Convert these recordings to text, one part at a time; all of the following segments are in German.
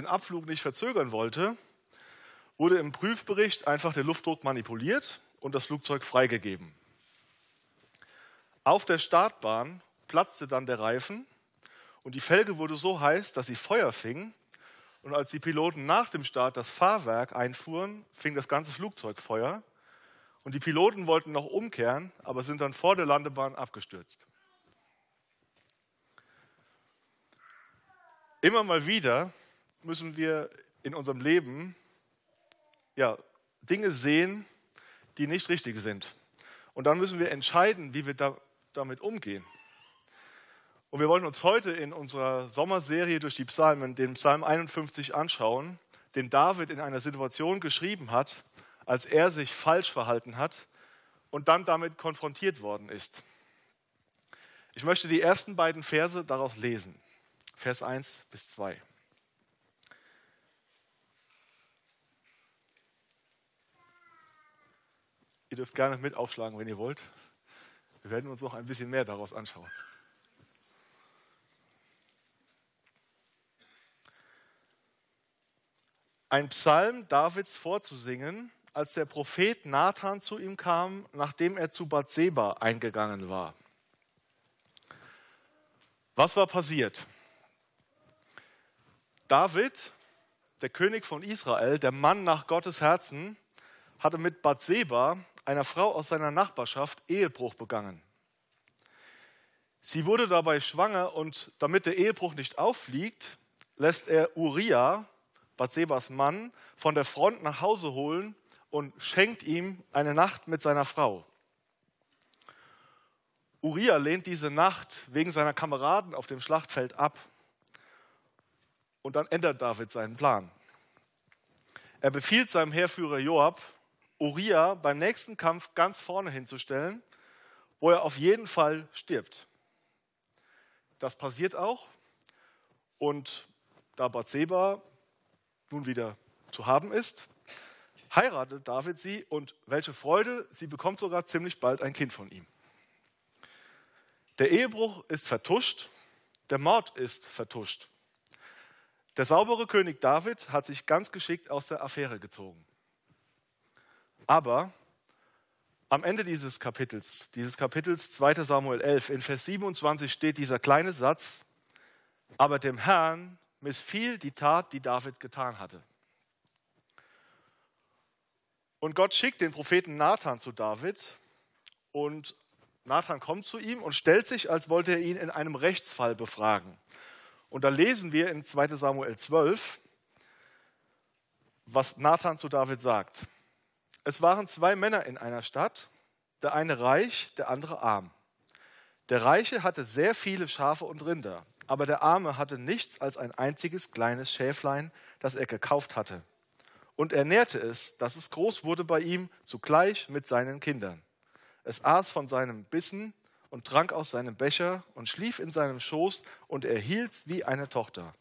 den Abflug nicht verzögern wollte, wurde im Prüfbericht einfach der Luftdruck manipuliert und das Flugzeug freigegeben. Auf der Startbahn platzte dann der Reifen und die Felge wurde so heiß, dass sie Feuer fing. Und als die Piloten nach dem Start das Fahrwerk einfuhren, fing das ganze Flugzeug Feuer. Und die Piloten wollten noch umkehren, aber sind dann vor der Landebahn abgestürzt. Immer mal wieder müssen wir in unserem Leben ja, Dinge sehen, die nicht richtig sind. Und dann müssen wir entscheiden, wie wir da, damit umgehen. Und wir wollen uns heute in unserer Sommerserie durch die Psalmen den Psalm 51 anschauen, den David in einer Situation geschrieben hat, als er sich falsch verhalten hat und dann damit konfrontiert worden ist. Ich möchte die ersten beiden Verse daraus lesen, Vers 1 bis 2. Ihr dürft gerne mit aufschlagen, wenn ihr wollt. Wir werden uns noch ein bisschen mehr daraus anschauen. Ein Psalm Davids vorzusingen, als der Prophet Nathan zu ihm kam, nachdem er zu Bathseba eingegangen war. Was war passiert? David, der König von Israel, der Mann nach Gottes Herzen, hatte mit Bathseba einer Frau aus seiner Nachbarschaft Ehebruch begangen. Sie wurde dabei schwanger und damit der Ehebruch nicht auffliegt, lässt er Uriah, Bathsebas Mann, von der Front nach Hause holen und schenkt ihm eine Nacht mit seiner Frau. Uriah lehnt diese Nacht wegen seiner Kameraden auf dem Schlachtfeld ab. Und dann ändert David seinen Plan. Er befiehlt seinem Heerführer Joab, Uriah beim nächsten Kampf ganz vorne hinzustellen, wo er auf jeden Fall stirbt. Das passiert auch. Und da Bathseba nun wieder zu haben ist, heiratet David sie und welche Freude, sie bekommt sogar ziemlich bald ein Kind von ihm. Der Ehebruch ist vertuscht, der Mord ist vertuscht. Der saubere König David hat sich ganz geschickt aus der Affäre gezogen. Aber am Ende dieses Kapitels, dieses Kapitels 2 Samuel 11, in Vers 27 steht dieser kleine Satz, aber dem Herrn missfiel die Tat, die David getan hatte. Und Gott schickt den Propheten Nathan zu David und Nathan kommt zu ihm und stellt sich, als wollte er ihn in einem Rechtsfall befragen. Und da lesen wir in 2 Samuel 12, was Nathan zu David sagt. Es waren zwei Männer in einer Stadt, der eine reich, der andere arm. Der Reiche hatte sehr viele Schafe und Rinder, aber der Arme hatte nichts als ein einziges kleines Schäflein, das er gekauft hatte. Und er nährte es, dass es groß wurde bei ihm, zugleich mit seinen Kindern. Es aß von seinem Bissen und trank aus seinem Becher und schlief in seinem Schoß und er hielt's wie eine Tochter.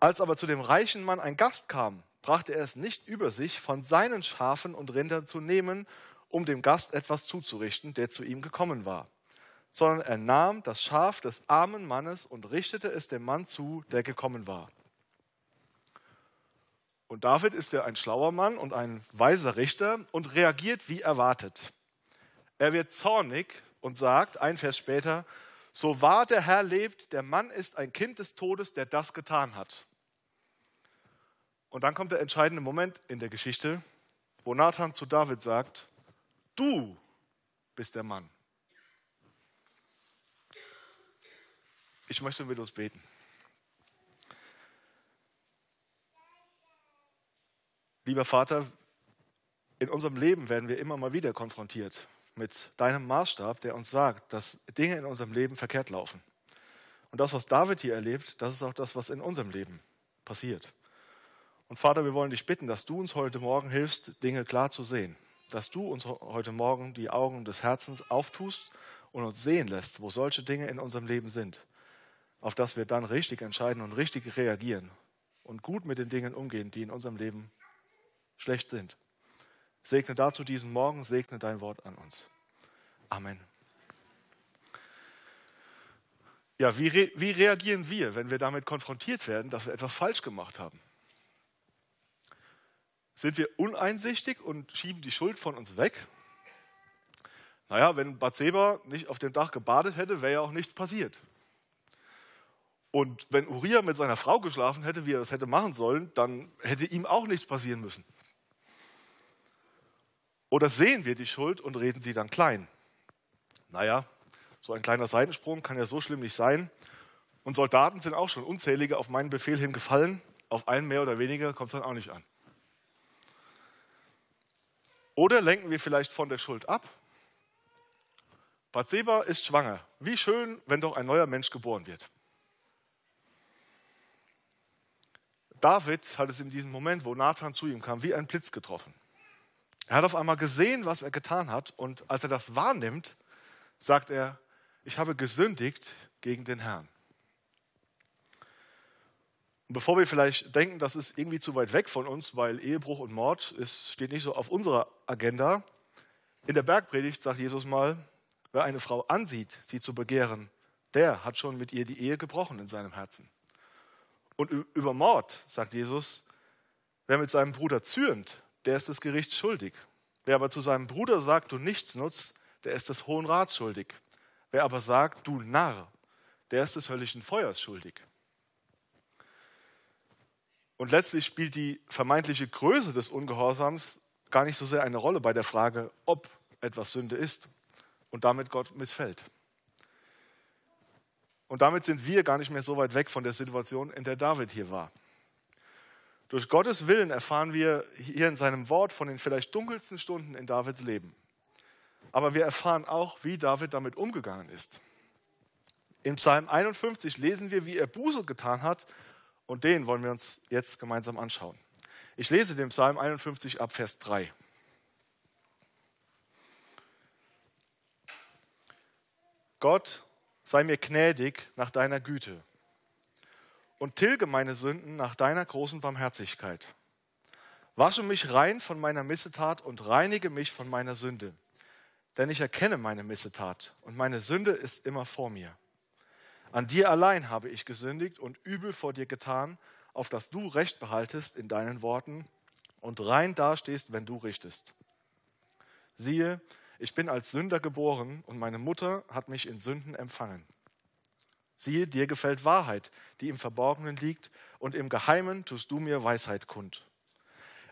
Als aber zu dem reichen Mann ein Gast kam, brachte er es nicht über sich, von seinen Schafen und Rindern zu nehmen, um dem Gast etwas zuzurichten, der zu ihm gekommen war, sondern er nahm das Schaf des armen Mannes und richtete es dem Mann zu, der gekommen war. Und David ist ja ein schlauer Mann und ein weiser Richter und reagiert wie erwartet. Er wird zornig und sagt, ein Vers später, so wahr der Herr lebt, der Mann ist ein Kind des Todes, der das getan hat. Und dann kommt der entscheidende Moment in der Geschichte, wo Nathan zu David sagt, du bist der Mann. Ich möchte mit uns beten. Lieber Vater, in unserem Leben werden wir immer mal wieder konfrontiert mit deinem Maßstab, der uns sagt, dass Dinge in unserem Leben verkehrt laufen. Und das, was David hier erlebt, das ist auch das, was in unserem Leben passiert. Und Vater, wir wollen dich bitten, dass du uns heute Morgen hilfst, Dinge klar zu sehen. Dass du uns heute Morgen die Augen des Herzens auftust und uns sehen lässt, wo solche Dinge in unserem Leben sind, auf das wir dann richtig entscheiden und richtig reagieren und gut mit den Dingen umgehen, die in unserem Leben schlecht sind. Segne dazu diesen Morgen, segne dein Wort an uns. Amen. Ja, wie, re wie reagieren wir, wenn wir damit konfrontiert werden, dass wir etwas falsch gemacht haben? Sind wir uneinsichtig und schieben die Schuld von uns weg? Naja, wenn Bathseba nicht auf dem Dach gebadet hätte, wäre ja auch nichts passiert. Und wenn Uriah mit seiner Frau geschlafen hätte, wie er das hätte machen sollen, dann hätte ihm auch nichts passieren müssen. Oder sehen wir die Schuld und reden sie dann klein? Naja, so ein kleiner Seitensprung kann ja so schlimm nicht sein. Und Soldaten sind auch schon unzählige auf meinen Befehl hin gefallen. Auf einen mehr oder weniger kommt es dann auch nicht an. Oder lenken wir vielleicht von der Schuld ab? Bathseba ist schwanger. Wie schön, wenn doch ein neuer Mensch geboren wird. David hat es in diesem Moment, wo Nathan zu ihm kam, wie ein Blitz getroffen. Er hat auf einmal gesehen, was er getan hat, und als er das wahrnimmt, sagt er, ich habe gesündigt gegen den Herrn. Und bevor wir vielleicht denken, das ist irgendwie zu weit weg von uns, weil Ehebruch und Mord ist, steht nicht so auf unserer Agenda, in der Bergpredigt sagt Jesus mal, wer eine Frau ansieht, sie zu begehren, der hat schon mit ihr die Ehe gebrochen in seinem Herzen. Und über Mord sagt Jesus, wer mit seinem Bruder zürnt, der ist des Gerichts schuldig. Wer aber zu seinem Bruder sagt, du nichts nutzt, der ist des Hohen Rats schuldig. Wer aber sagt, du Narr, der ist des höllischen Feuers schuldig. Und letztlich spielt die vermeintliche Größe des Ungehorsams gar nicht so sehr eine Rolle bei der Frage, ob etwas Sünde ist und damit Gott missfällt. Und damit sind wir gar nicht mehr so weit weg von der Situation, in der David hier war. Durch Gottes Willen erfahren wir hier in seinem Wort von den vielleicht dunkelsten Stunden in Davids Leben. Aber wir erfahren auch, wie David damit umgegangen ist. In Psalm 51 lesen wir, wie er Buße getan hat und den wollen wir uns jetzt gemeinsam anschauen. Ich lese den Psalm 51 ab Vers 3. Gott sei mir gnädig nach deiner Güte und tilge meine Sünden nach deiner großen Barmherzigkeit. Wasche mich rein von meiner Missetat und reinige mich von meiner Sünde. Denn ich erkenne meine Missetat und meine Sünde ist immer vor mir. An dir allein habe ich gesündigt und übel vor dir getan, auf dass du Recht behaltest in deinen Worten und rein dastehst, wenn du richtest. Siehe, ich bin als Sünder geboren und meine Mutter hat mich in Sünden empfangen. Siehe, dir gefällt Wahrheit, die im Verborgenen liegt, und im Geheimen tust du mir Weisheit kund.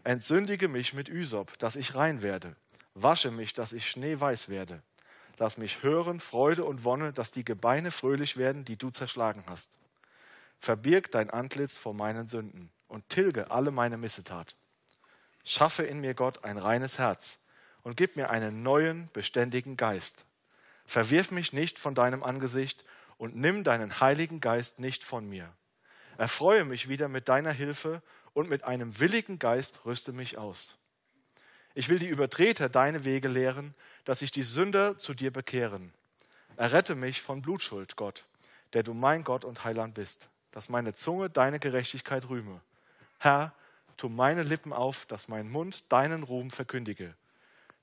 Entsündige mich mit Üsop, dass ich rein werde. Wasche mich, dass ich schneeweiß werde. Lass mich hören Freude und Wonne, dass die Gebeine fröhlich werden, die du zerschlagen hast. Verbirg dein Antlitz vor meinen Sünden und tilge alle meine Missetat. Schaffe in mir Gott ein reines Herz und gib mir einen neuen, beständigen Geist. Verwirf mich nicht von deinem Angesicht und nimm deinen Heiligen Geist nicht von mir. Erfreue mich wieder mit deiner Hilfe und mit einem willigen Geist rüste mich aus. Ich will die Übertreter deine Wege lehren, dass sich die Sünder zu dir bekehren. Errette mich von Blutschuld, Gott, der du mein Gott und Heiland bist, dass meine Zunge deine Gerechtigkeit rühme. Herr, tu meine Lippen auf, dass mein Mund deinen Ruhm verkündige.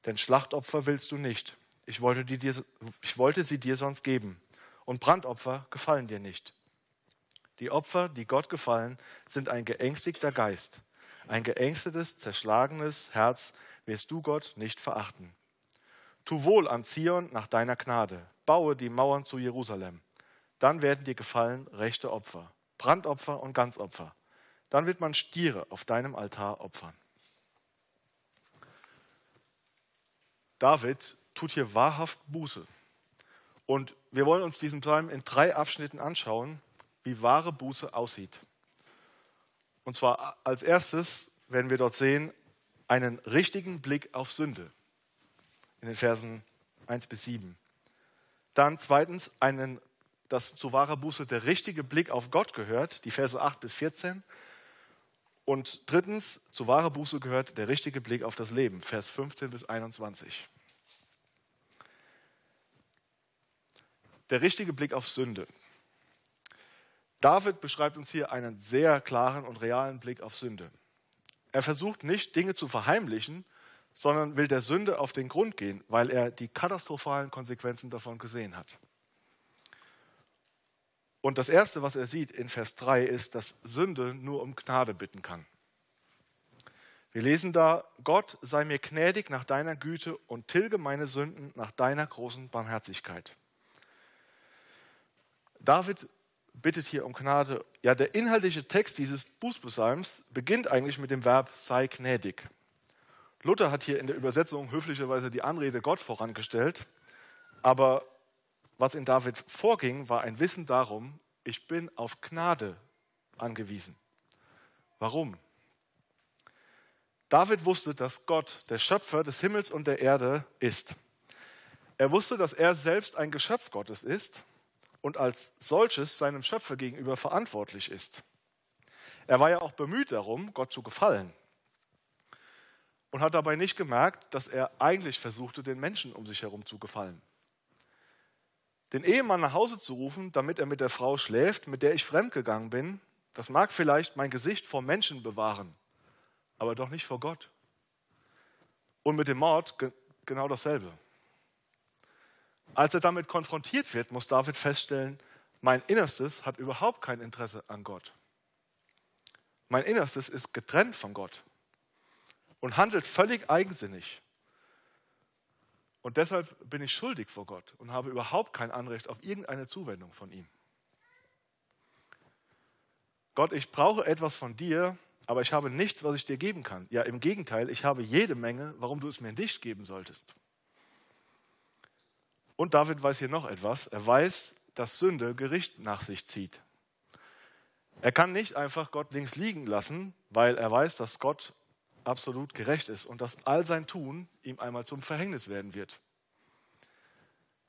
Denn Schlachtopfer willst du nicht. Ich wollte, dir, ich wollte sie dir sonst geben und Brandopfer gefallen dir nicht. Die Opfer, die Gott gefallen, sind ein geängstigter Geist. Ein geängstetes, zerschlagenes Herz wirst du Gott nicht verachten. Tu wohl an Zion nach deiner Gnade. Baue die Mauern zu Jerusalem. Dann werden dir gefallen rechte Opfer, Brandopfer und Ganzopfer. Dann wird man Stiere auf deinem Altar opfern. David tut hier wahrhaft Buße. Und wir wollen uns diesen Psalm in drei Abschnitten anschauen, wie wahre Buße aussieht. Und zwar als erstes werden wir dort sehen einen richtigen Blick auf Sünde in den Versen 1 bis 7. Dann zweitens einen, dass zu wahrer Buße der richtige Blick auf Gott gehört, die Verse 8 bis 14. Und drittens, zu wahrer Buße gehört der richtige Blick auf das Leben, Vers 15 bis 21. Der richtige Blick auf Sünde. David beschreibt uns hier einen sehr klaren und realen Blick auf Sünde. Er versucht nicht, Dinge zu verheimlichen, sondern will der Sünde auf den Grund gehen, weil er die katastrophalen Konsequenzen davon gesehen hat. Und das Erste, was er sieht in Vers 3, ist, dass Sünde nur um Gnade bitten kann. Wir lesen da, Gott sei mir gnädig nach deiner Güte und tilge meine Sünden nach deiner großen Barmherzigkeit. David bittet hier um Gnade. Ja, der inhaltliche Text dieses Bußpsalms beginnt eigentlich mit dem Verb sei gnädig. Luther hat hier in der Übersetzung höflicherweise die Anrede Gott vorangestellt, aber was in David vorging, war ein Wissen darum, ich bin auf Gnade angewiesen. Warum? David wusste, dass Gott der Schöpfer des Himmels und der Erde ist. Er wusste, dass er selbst ein Geschöpf Gottes ist und als solches seinem Schöpfer gegenüber verantwortlich ist. Er war ja auch bemüht darum, Gott zu gefallen und hat dabei nicht gemerkt, dass er eigentlich versuchte, den Menschen um sich herum zu gefallen. Den Ehemann nach Hause zu rufen, damit er mit der Frau schläft, mit der ich fremdgegangen bin, das mag vielleicht mein Gesicht vor Menschen bewahren, aber doch nicht vor Gott. Und mit dem Mord genau dasselbe. Als er damit konfrontiert wird, muss David feststellen, mein Innerstes hat überhaupt kein Interesse an Gott. Mein Innerstes ist getrennt von Gott und handelt völlig eigensinnig. Und deshalb bin ich schuldig vor Gott und habe überhaupt kein Anrecht auf irgendeine Zuwendung von ihm. Gott, ich brauche etwas von dir, aber ich habe nichts, was ich dir geben kann. Ja, im Gegenteil, ich habe jede Menge, warum du es mir nicht geben solltest. Und David weiß hier noch etwas. Er weiß, dass Sünde Gericht nach sich zieht. Er kann nicht einfach Gott links liegen lassen, weil er weiß, dass Gott absolut gerecht ist und dass all sein Tun ihm einmal zum Verhängnis werden wird.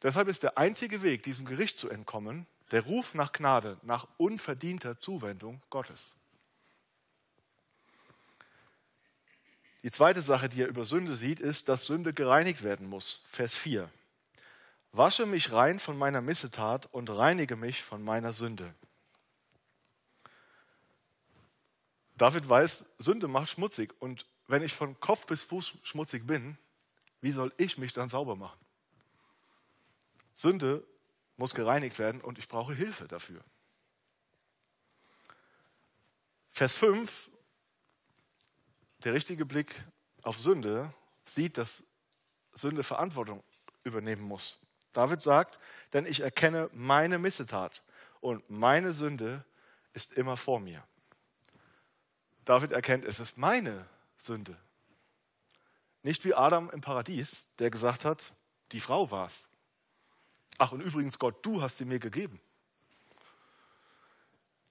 Deshalb ist der einzige Weg, diesem Gericht zu entkommen, der Ruf nach Gnade, nach unverdienter Zuwendung Gottes. Die zweite Sache, die er über Sünde sieht, ist, dass Sünde gereinigt werden muss. Vers 4. Wasche mich rein von meiner Missetat und reinige mich von meiner Sünde. David weiß, Sünde macht schmutzig. Und wenn ich von Kopf bis Fuß schmutzig bin, wie soll ich mich dann sauber machen? Sünde muss gereinigt werden und ich brauche Hilfe dafür. Vers 5, der richtige Blick auf Sünde sieht, dass Sünde Verantwortung übernehmen muss. David sagt, denn ich erkenne meine Missetat und meine Sünde ist immer vor mir. David erkennt, es ist meine Sünde. Nicht wie Adam im Paradies, der gesagt hat, die Frau war's. Ach, und übrigens, Gott, du hast sie mir gegeben.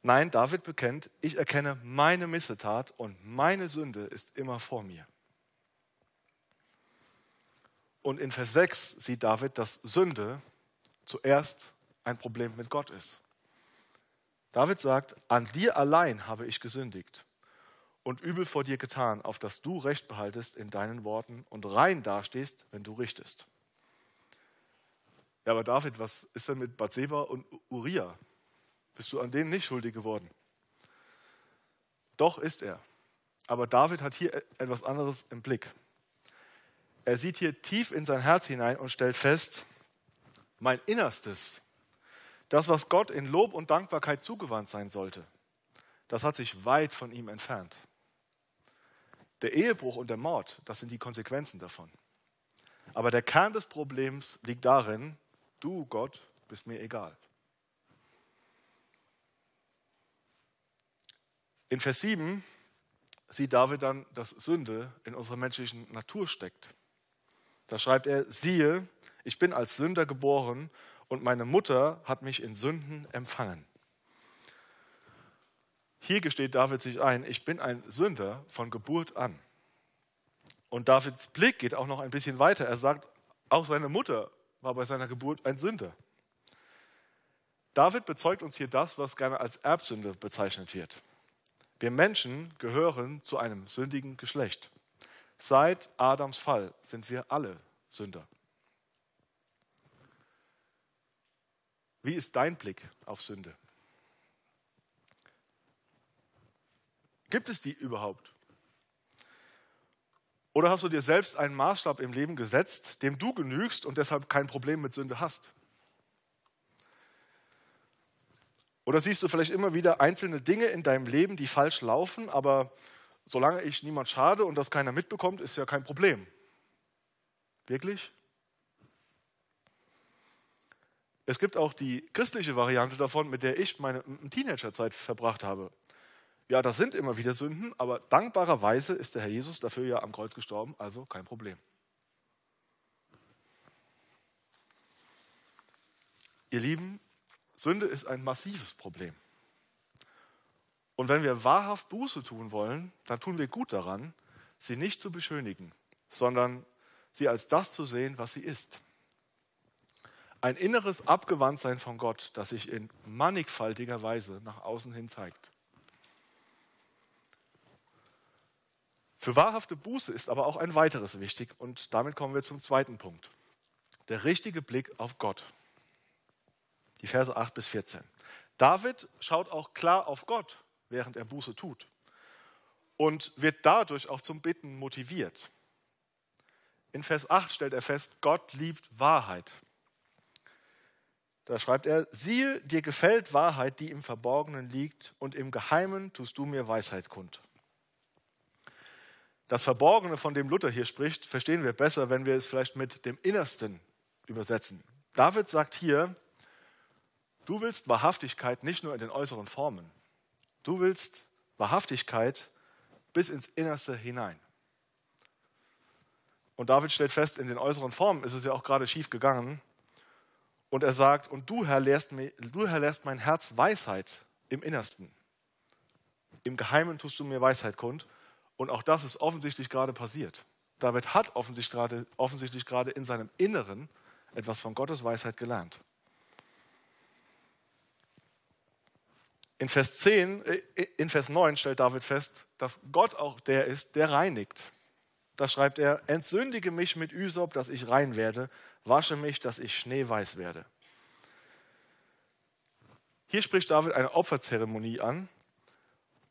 Nein, David bekennt, ich erkenne meine Missetat und meine Sünde ist immer vor mir. Und in Vers 6 sieht David, dass Sünde zuerst ein Problem mit Gott ist. David sagt, an dir allein habe ich gesündigt und übel vor dir getan, auf dass du Recht behaltest in deinen Worten und rein dastehst, wenn du richtest. Ja, aber David, was ist denn mit Bathseba und Uriah? Bist du an denen nicht schuldig geworden? Doch ist er. Aber David hat hier etwas anderes im Blick. Er sieht hier tief in sein Herz hinein und stellt fest, mein Innerstes, das, was Gott in Lob und Dankbarkeit zugewandt sein sollte, das hat sich weit von ihm entfernt. Der Ehebruch und der Mord, das sind die Konsequenzen davon. Aber der Kern des Problems liegt darin, du Gott bist mir egal. In Vers 7 sieht David dann, dass Sünde in unserer menschlichen Natur steckt. Da schreibt er, siehe, ich bin als Sünder geboren und meine Mutter hat mich in Sünden empfangen. Hier gesteht David sich ein, ich bin ein Sünder von Geburt an. Und Davids Blick geht auch noch ein bisschen weiter. Er sagt, auch seine Mutter war bei seiner Geburt ein Sünder. David bezeugt uns hier das, was gerne als Erbsünde bezeichnet wird. Wir Menschen gehören zu einem sündigen Geschlecht. Seit Adams Fall sind wir alle Sünder. Wie ist dein Blick auf Sünde? Gibt es die überhaupt? Oder hast du dir selbst einen Maßstab im Leben gesetzt, dem du genügst und deshalb kein Problem mit Sünde hast? Oder siehst du vielleicht immer wieder einzelne Dinge in deinem Leben, die falsch laufen, aber solange ich niemand schade und das keiner mitbekommt, ist ja kein Problem. Wirklich? Es gibt auch die christliche Variante davon, mit der ich meine Teenagerzeit verbracht habe. Ja, das sind immer wieder Sünden, aber dankbarerweise ist der Herr Jesus dafür ja am Kreuz gestorben, also kein Problem. Ihr Lieben, Sünde ist ein massives Problem. Und wenn wir wahrhaft Buße tun wollen, dann tun wir gut daran, sie nicht zu beschönigen, sondern sie als das zu sehen, was sie ist. Ein inneres Abgewandtsein von Gott, das sich in mannigfaltiger Weise nach außen hin zeigt. Für wahrhafte Buße ist aber auch ein weiteres wichtig und damit kommen wir zum zweiten Punkt. Der richtige Blick auf Gott. Die Verse 8 bis 14. David schaut auch klar auf Gott, während er Buße tut und wird dadurch auch zum Bitten motiviert. In Vers 8 stellt er fest, Gott liebt Wahrheit. Da schreibt er, siehe, dir gefällt Wahrheit, die im Verborgenen liegt, und im Geheimen tust du mir Weisheit kund. Das Verborgene, von dem Luther hier spricht, verstehen wir besser, wenn wir es vielleicht mit dem Innersten übersetzen. David sagt hier, du willst Wahrhaftigkeit nicht nur in den äußeren Formen, du willst Wahrhaftigkeit bis ins Innerste hinein. Und David stellt fest, in den äußeren Formen ist es ja auch gerade schief gegangen. Und er sagt, und du, Herr, lehrst, mir, du, Herr, lehrst mein Herz Weisheit im Innersten. Im Geheimen tust du mir Weisheit kund. Und auch das ist offensichtlich gerade passiert. David hat offensichtlich gerade, offensichtlich gerade in seinem Inneren etwas von Gottes Weisheit gelernt. In Vers 10, äh, in Vers 9 stellt David fest, dass Gott auch der ist, der reinigt. Da schreibt er, entsündige mich mit Üsop, dass ich rein werde, wasche mich, dass ich schneeweiß werde. Hier spricht David eine Opferzeremonie an,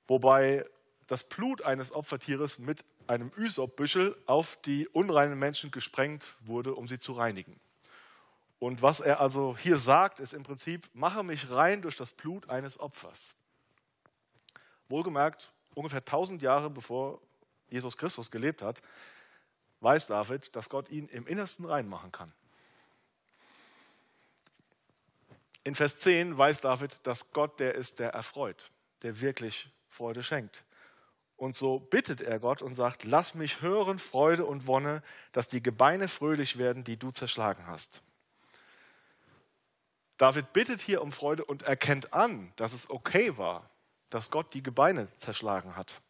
wobei das Blut eines Opfertieres mit einem Ysopbüschel auf die unreinen Menschen gesprengt wurde, um sie zu reinigen. Und was er also hier sagt, ist im Prinzip, mache mich rein durch das Blut eines Opfers. Wohlgemerkt, ungefähr 1000 Jahre bevor Jesus Christus gelebt hat, weiß David, dass Gott ihn im Innersten reinmachen kann. In Vers 10 weiß David, dass Gott der ist, der erfreut, der wirklich Freude schenkt. Und so bittet er Gott und sagt, lass mich hören Freude und Wonne, dass die Gebeine fröhlich werden, die du zerschlagen hast. David bittet hier um Freude und erkennt an, dass es okay war, dass Gott die Gebeine zerschlagen hat.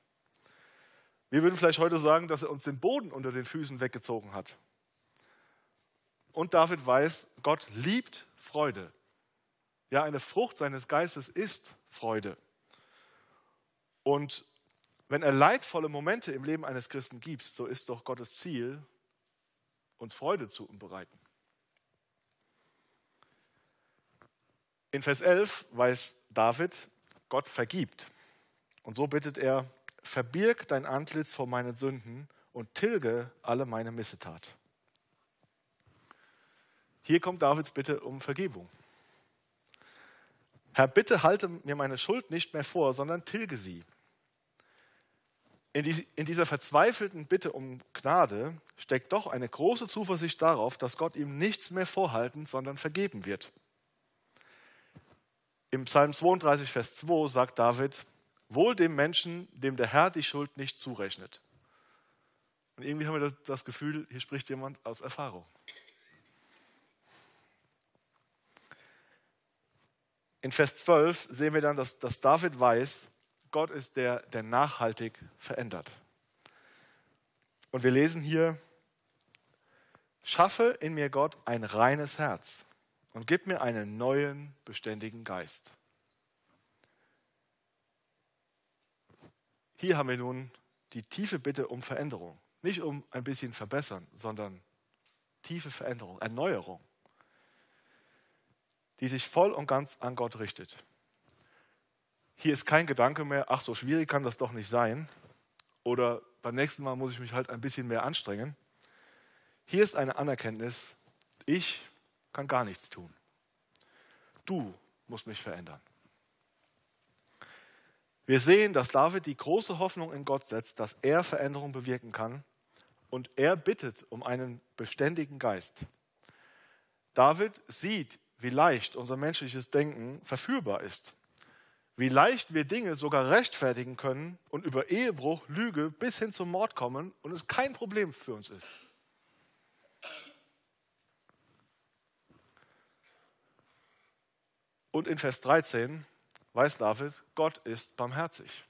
Wir würden vielleicht heute sagen, dass er uns den Boden unter den Füßen weggezogen hat. Und David weiß, Gott liebt Freude. Ja, eine Frucht seines Geistes ist Freude. Und wenn er leidvolle Momente im Leben eines Christen gibt, so ist doch Gottes Ziel, uns Freude zu bereiten. In Vers 11 weiß David, Gott vergibt. Und so bittet er, verbirg dein Antlitz vor meinen Sünden und tilge alle meine Missetat. Hier kommt Davids Bitte um Vergebung. Herr, bitte halte mir meine Schuld nicht mehr vor, sondern tilge sie in, die, in dieser verzweifelten Bitte um Gnade steckt doch eine große Zuversicht darauf, dass Gott ihm nichts mehr vorhalten, sondern vergeben wird. Im Psalm 32, Vers 2 sagt David, wohl dem Menschen, dem der Herr die Schuld nicht zurechnet. Und irgendwie haben wir das, Gefühl, hier spricht jemand aus Erfahrung. In Vers 12 sehen wir dann, dass, dass David weiß, Gott ist der, der nachhaltig verändert. Und wir lesen hier, schaffe in mir Gott ein reines Herz und gib mir einen neuen, beständigen Geist. Hier haben wir nun die tiefe Bitte um Veränderung. Nicht um ein bisschen verbessern, sondern tiefe Veränderung, Erneuerung, die sich voll und ganz an Gott richtet. Hier ist kein Gedanke mehr, ach so schwierig kann das doch nicht sein. Oder beim nächsten Mal muss ich mich halt ein bisschen mehr anstrengen. Hier ist eine Anerkenntnis, ich kann gar nichts tun. Du musst mich verändern. Wir sehen, dass David die große Hoffnung in Gott setzt, dass er Veränderung bewirken kann und er bittet um einen beständigen Geist. David sieht, wie leicht unser menschliches Denken verführbar ist, wie leicht wir Dinge sogar rechtfertigen können und über Ehebruch, Lüge bis hin zum Mord kommen und es kein Problem für uns ist. Und in Vers 13 weiß David, Gott ist barmherzig.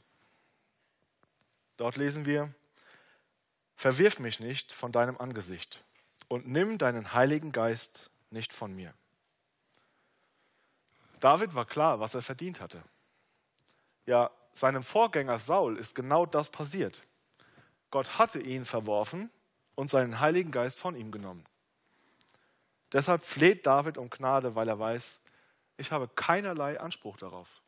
Dort lesen wir, Verwirf mich nicht von deinem Angesicht und nimm deinen Heiligen Geist nicht von mir. David war klar, was er verdient hatte. Ja, seinem Vorgänger Saul ist genau das passiert. Gott hatte ihn verworfen und seinen Heiligen Geist von ihm genommen. Deshalb fleht David um Gnade, weil er weiß, ich habe keinerlei Anspruch darauf.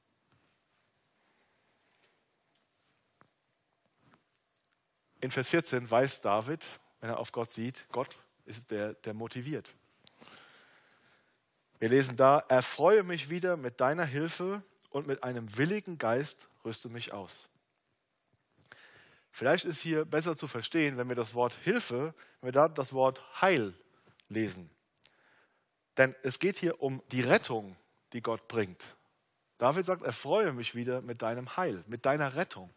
In Vers 14 weiß David, wenn er auf Gott sieht, Gott ist der, der motiviert. Wir lesen da, erfreue mich wieder mit deiner Hilfe und mit einem willigen Geist rüste mich aus. Vielleicht ist hier besser zu verstehen, wenn wir das Wort Hilfe, wenn wir da das Wort Heil lesen. Denn es geht hier um die Rettung, die Gott bringt. David sagt, erfreue mich wieder mit deinem Heil, mit deiner Rettung.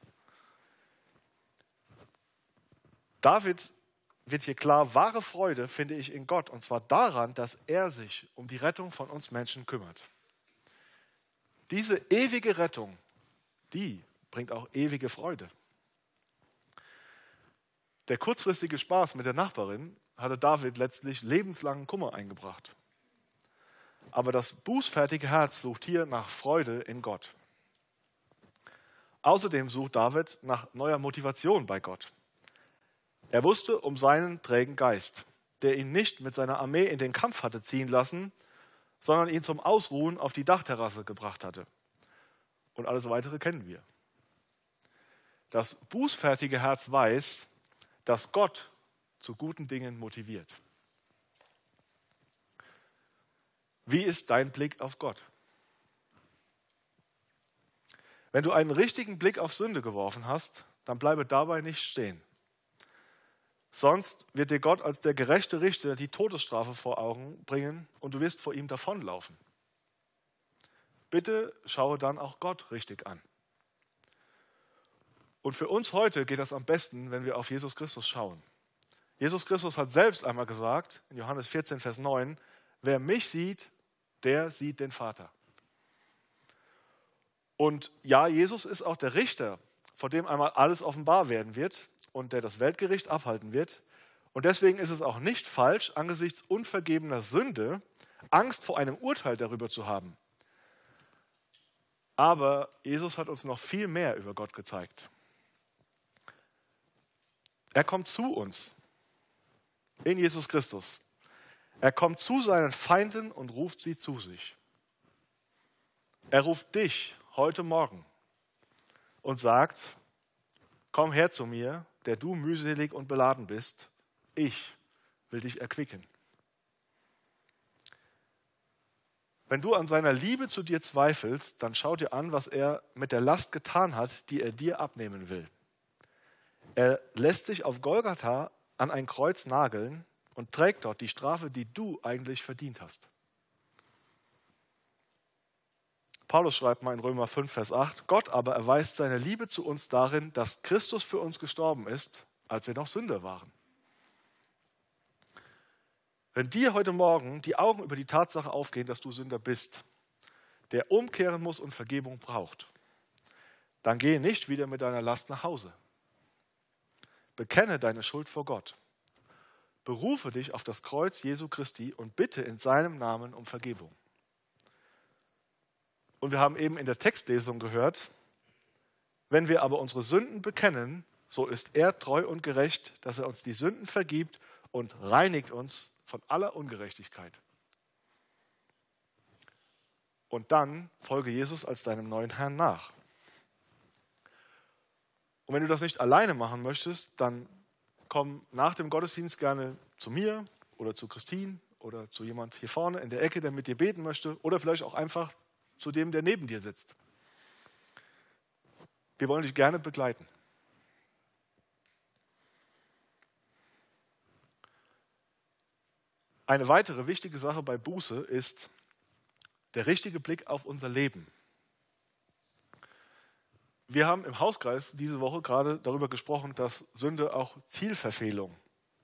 David wird hier klar, wahre Freude finde ich in Gott, und zwar daran, dass er sich um die Rettung von uns Menschen kümmert. Diese ewige Rettung, die bringt auch ewige Freude. Der kurzfristige Spaß mit der Nachbarin hatte David letztlich lebenslangen Kummer eingebracht. Aber das bußfertige Herz sucht hier nach Freude in Gott. Außerdem sucht David nach neuer Motivation bei Gott. Er wusste um seinen trägen Geist, der ihn nicht mit seiner Armee in den Kampf hatte ziehen lassen, sondern ihn zum Ausruhen auf die Dachterrasse gebracht hatte. Und alles weitere kennen wir. Das bußfertige Herz weiß, dass Gott zu guten Dingen motiviert. Wie ist dein Blick auf Gott? Wenn du einen richtigen Blick auf Sünde geworfen hast, dann bleibe dabei nicht stehen. Sonst wird dir Gott als der gerechte Richter die Todesstrafe vor Augen bringen und du wirst vor ihm davonlaufen. Bitte schaue dann auch Gott richtig an. Und für uns heute geht das am besten, wenn wir auf Jesus Christus schauen. Jesus Christus hat selbst einmal gesagt, in Johannes 14, Vers 9, wer mich sieht, der sieht den Vater. Und ja, Jesus ist auch der Richter, vor dem einmal alles offenbar werden wird und der das Weltgericht abhalten wird. Und deswegen ist es auch nicht falsch, angesichts unvergebener Sünde Angst vor einem Urteil darüber zu haben. Aber Jesus hat uns noch viel mehr über Gott gezeigt. Er kommt zu uns in Jesus Christus. Er kommt zu seinen Feinden und ruft sie zu sich. Er ruft dich heute Morgen und sagt, komm her zu mir, der du mühselig und beladen bist, ich will dich erquicken. Wenn du an seiner Liebe zu dir zweifelst, dann schau dir an, was er mit der Last getan hat, die er dir abnehmen will. Er lässt sich auf Golgatha an ein Kreuz nageln und trägt dort die Strafe, die du eigentlich verdient hast. Paulus schreibt mal in Römer 5, Vers 8, Gott aber erweist seine Liebe zu uns darin, dass Christus für uns gestorben ist, als wir noch Sünder waren. Wenn dir heute Morgen die Augen über die Tatsache aufgehen, dass du Sünder bist, der umkehren muss und Vergebung braucht, dann gehe nicht wieder mit deiner Last nach Hause. Bekenne deine Schuld vor Gott. Berufe dich auf das Kreuz Jesu Christi und bitte in seinem Namen um Vergebung. Und wir haben eben in der Textlesung gehört, wenn wir aber unsere Sünden bekennen, so ist er treu und gerecht, dass er uns die Sünden vergibt und reinigt uns von aller Ungerechtigkeit. Und dann folge Jesus als deinem neuen Herrn nach. Und wenn du das nicht alleine machen möchtest, dann komm nach dem Gottesdienst gerne zu mir oder zu Christine oder zu jemand hier vorne in der Ecke, der mit dir beten möchte oder vielleicht auch einfach zu dem, der neben dir sitzt. Wir wollen dich gerne begleiten. Eine weitere wichtige Sache bei Buße ist der richtige Blick auf unser Leben. Wir haben im Hauskreis diese Woche gerade darüber gesprochen, dass Sünde auch Zielverfehlung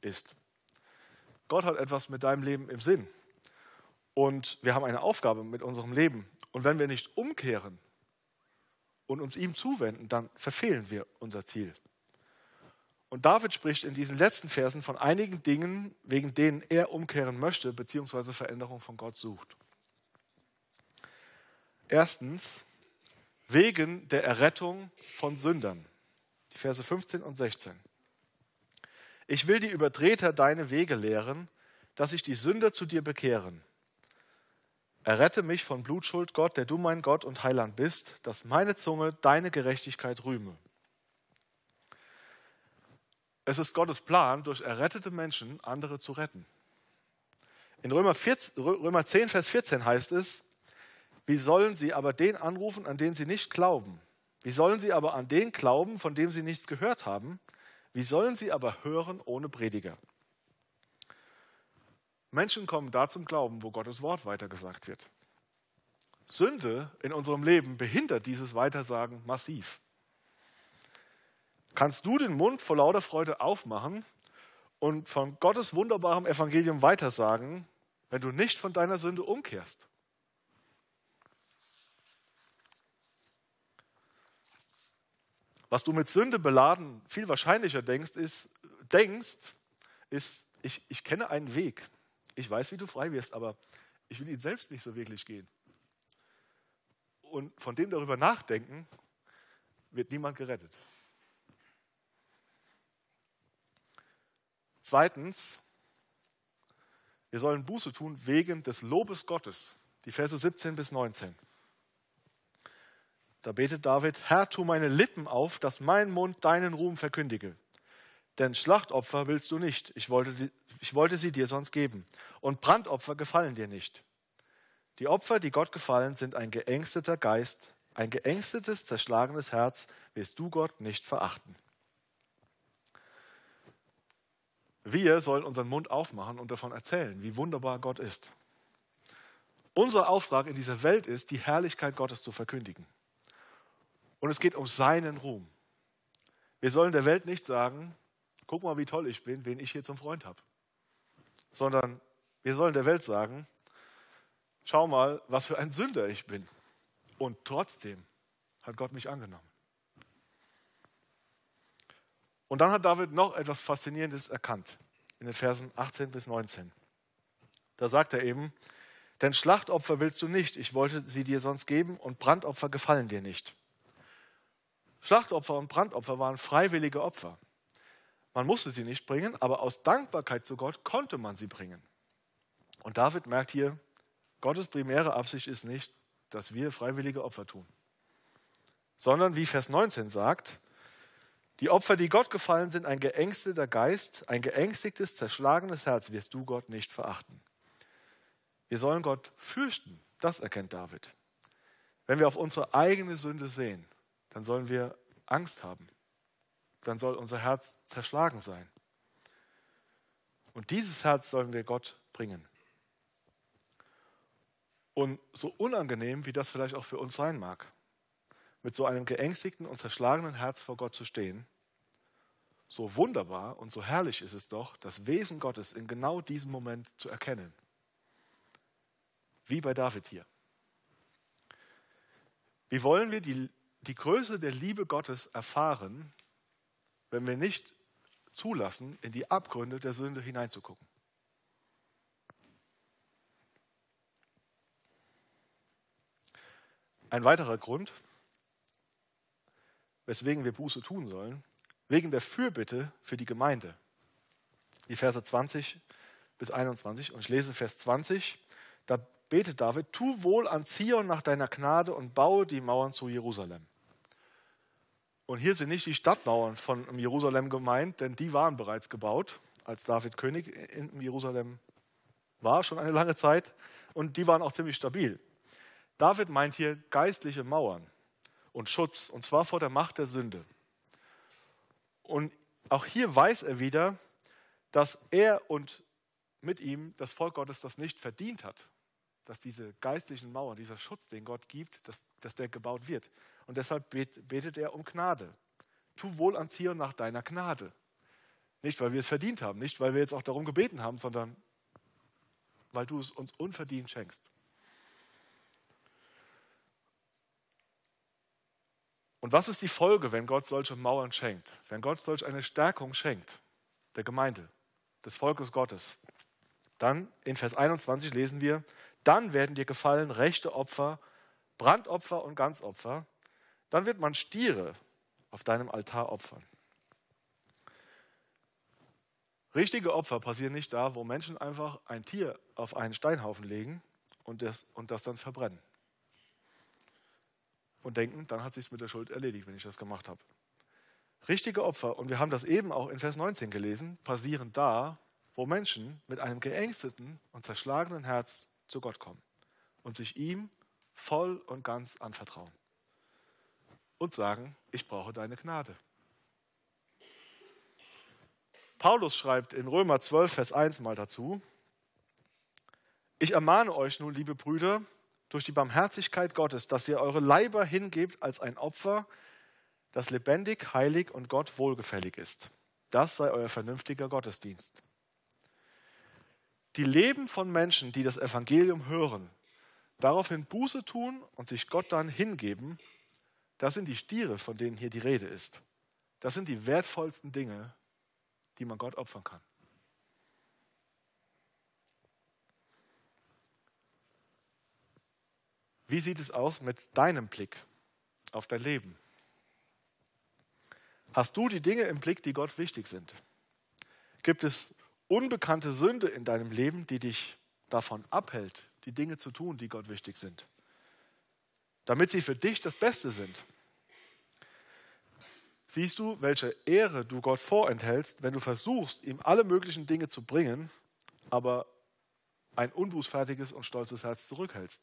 ist. Gott hat etwas mit deinem Leben im Sinn. Und wir haben eine Aufgabe mit unserem Leben. Und wenn wir nicht umkehren und uns ihm zuwenden, dann verfehlen wir unser Ziel. Und David spricht in diesen letzten Versen von einigen Dingen, wegen denen er umkehren möchte, beziehungsweise Veränderung von Gott sucht. Erstens, wegen der Errettung von Sündern. Die Verse 15 und 16. Ich will die Übertreter deine Wege lehren, dass sich die Sünder zu dir bekehren. Errette mich von Blutschuld, Gott, der du mein Gott und Heiland bist, dass meine Zunge deine Gerechtigkeit rühme. Es ist Gottes Plan, durch errettete Menschen andere zu retten. In Römer, 14, Römer 10, Vers 14 heißt es, wie sollen sie aber den anrufen, an den sie nicht glauben? Wie sollen sie aber an den glauben, von dem sie nichts gehört haben? Wie sollen sie aber hören ohne Prediger? Menschen kommen da zum Glauben, wo Gottes Wort weitergesagt wird. Sünde in unserem Leben behindert dieses Weitersagen massiv kannst du den Mund vor lauter Freude aufmachen und von Gottes wunderbarem Evangelium weitersagen, wenn du nicht von deiner Sünde umkehrst. Was du mit Sünde beladen viel wahrscheinlicher denkst, ist, denkst, ist ich, ich kenne einen Weg. Ich weiß, wie du frei wirst, aber ich will ihn selbst nicht so wirklich gehen. Und von dem darüber nachdenken, wird niemand gerettet. Zweitens, wir sollen Buße tun wegen des Lobes Gottes. Die Verse 17 bis 19. Da betet David, Herr, tu meine Lippen auf, dass mein Mund deinen Ruhm verkündige. Denn Schlachtopfer willst du nicht, ich wollte, ich wollte sie dir sonst geben. Und Brandopfer gefallen dir nicht. Die Opfer, die Gott gefallen, sind ein geängsteter Geist, ein geängstetes, zerschlagenes Herz, wirst du Gott nicht verachten. Wir sollen unseren Mund aufmachen und davon erzählen, wie wunderbar Gott ist. Unser Auftrag in dieser Welt ist, die Herrlichkeit Gottes zu verkündigen. Und es geht um seinen Ruhm. Wir sollen der Welt nicht sagen, guck mal, wie toll ich bin, wen ich hier zum Freund habe. Sondern wir sollen der Welt sagen, schau mal, was für ein Sünder ich bin. Und trotzdem hat Gott mich angenommen. Und dann hat David noch etwas Faszinierendes erkannt in den Versen 18 bis 19. Da sagt er eben, denn Schlachtopfer willst du nicht, ich wollte sie dir sonst geben und Brandopfer gefallen dir nicht. Schlachtopfer und Brandopfer waren freiwillige Opfer. Man musste sie nicht bringen, aber aus Dankbarkeit zu Gott konnte man sie bringen. Und David merkt hier, Gottes primäre Absicht ist nicht, dass wir freiwillige Opfer tun, sondern wie Vers 19 sagt, die Opfer, die Gott gefallen sind, ein geängsteter Geist, ein geängstigtes, zerschlagenes Herz wirst du Gott nicht verachten. Wir sollen Gott fürchten, das erkennt David. Wenn wir auf unsere eigene Sünde sehen, dann sollen wir Angst haben. Dann soll unser Herz zerschlagen sein. Und dieses Herz sollen wir Gott bringen. Und so unangenehm, wie das vielleicht auch für uns sein mag, mit so einem geängstigten und zerschlagenen Herz vor Gott zu stehen, so wunderbar und so herrlich ist es doch, das Wesen Gottes in genau diesem Moment zu erkennen. Wie bei David hier. Wie wollen wir die, die Größe der Liebe Gottes erfahren, wenn wir nicht zulassen, in die Abgründe der Sünde hineinzugucken? Ein weiterer Grund, weswegen wir Buße tun sollen, wegen der Fürbitte für die Gemeinde. Die Verse 20 bis 21 und ich lese Vers 20. Da betet David, tu wohl an Zion nach deiner Gnade und baue die Mauern zu Jerusalem. Und hier sind nicht die Stadtmauern von Jerusalem gemeint, denn die waren bereits gebaut, als David König in Jerusalem war, schon eine lange Zeit. Und die waren auch ziemlich stabil. David meint hier geistliche Mauern. und Schutz, und zwar vor der Macht der Sünde. Und auch hier weiß er wieder, dass er und mit ihm das Volk Gottes das nicht verdient hat, dass diese geistlichen Mauern, dieser Schutz, den Gott gibt, dass, dass der gebaut wird. Und deshalb betet er um Gnade. Tu wohl an Zion nach deiner Gnade. Nicht, weil wir es verdient haben, nicht, weil wir jetzt auch darum gebeten haben, sondern weil du es uns unverdient schenkst. Und was ist die Folge, wenn Gott solche Mauern schenkt? Wenn Gott solch eine Stärkung schenkt, der Gemeinde, des Volkes Gottes? Dann in Vers 21 lesen wir, dann werden dir gefallen rechte Opfer, Brandopfer und Ganzopfer. Dann wird man Stiere auf deinem Altar opfern. Richtige Opfer passieren nicht da, wo Menschen einfach ein Tier auf einen Steinhaufen legen und das, und das dann verbrennen. Und denken, dann hat sich mit der Schuld erledigt, wenn ich das gemacht habe. Richtige Opfer, und wir haben das eben auch in Vers 19 gelesen, passieren da, wo Menschen mit einem geängsteten und zerschlagenen Herz zu Gott kommen und sich ihm voll und ganz anvertrauen und sagen, ich brauche deine Gnade. Paulus schreibt in Römer 12, Vers 1 mal dazu, ich ermahne euch nun, liebe Brüder, durch die Barmherzigkeit Gottes, dass ihr eure Leiber hingebt als ein Opfer, das lebendig, heilig und Gott wohlgefällig ist. Das sei euer vernünftiger Gottesdienst. Die Leben von Menschen, die das Evangelium hören, daraufhin Buße tun und sich Gott dann hingeben, das sind die Stiere, von denen hier die Rede ist. Das sind die wertvollsten Dinge, die man Gott opfern kann. Wie sieht es aus mit deinem Blick auf dein Leben? Hast du die Dinge im Blick, die Gott wichtig sind? Gibt es unbekannte Sünde in deinem Leben, die dich davon abhält, die Dinge zu tun, die Gott wichtig sind? Damit sie für dich das Beste sind. Siehst du, welche Ehre du Gott vorenthältst, wenn du versuchst, ihm alle möglichen Dinge zu bringen, aber ein unbußfertiges und stolzes Herz zurückhältst?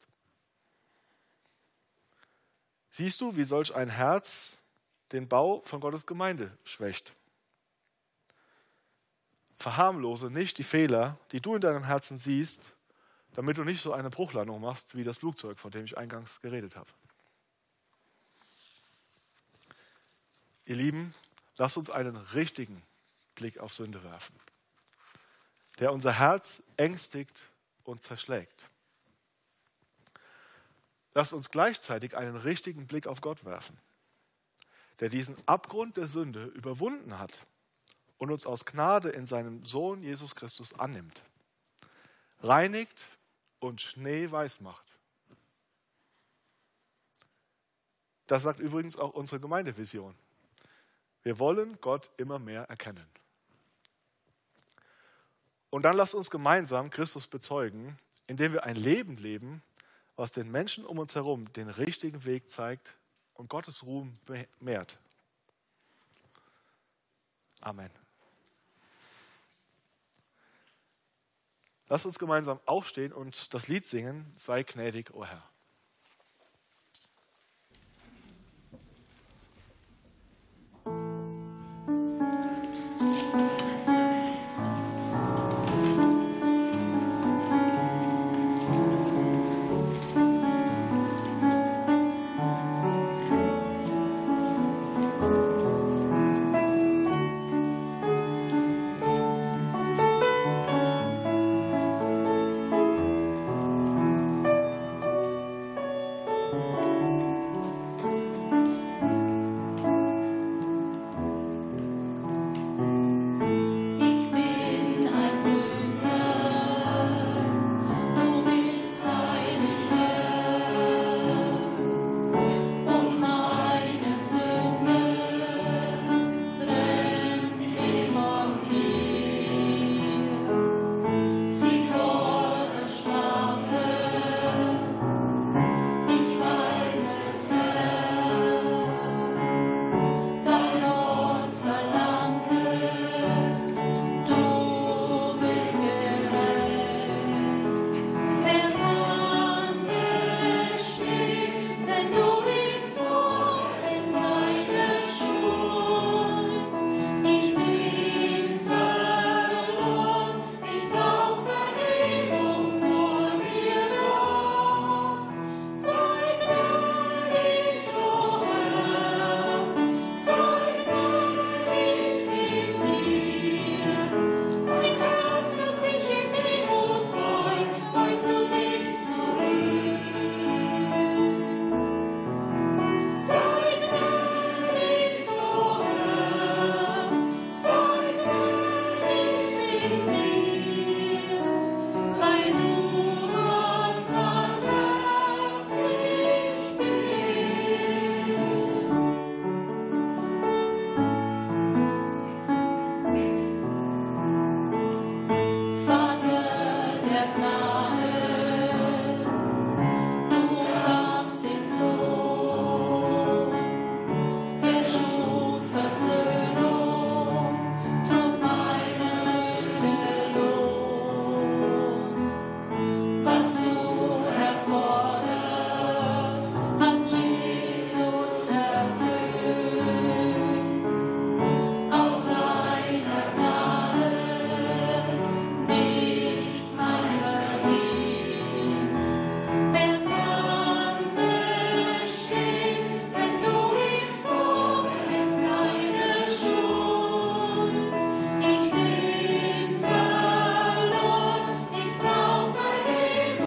Siehst du, wie solch ein Herz den Bau von Gottes Gemeinde schwächt? Verharmlose nicht die Fehler, die du in deinem Herzen siehst, damit du nicht so eine Bruchlandung machst wie das Flugzeug, von dem ich eingangs geredet habe. Ihr Lieben, lasst uns einen richtigen Blick auf Sünde werfen, der unser Herz ängstigt und zerschlägt. Lasst uns gleichzeitig einen richtigen Blick auf Gott werfen, der diesen Abgrund der Sünde überwunden hat und uns aus Gnade in seinem Sohn Jesus Christus annimmt, reinigt und schneeweiß macht. Das sagt übrigens auch unsere Gemeindevision. Wir wollen Gott immer mehr erkennen. Und dann lasst uns gemeinsam Christus bezeugen, indem wir ein Leben leben, was den Menschen um uns herum den richtigen Weg zeigt und Gottes Ruhm mehrt. Amen. Lasst uns gemeinsam aufstehen und das Lied singen, sei gnädig, o oh Herr.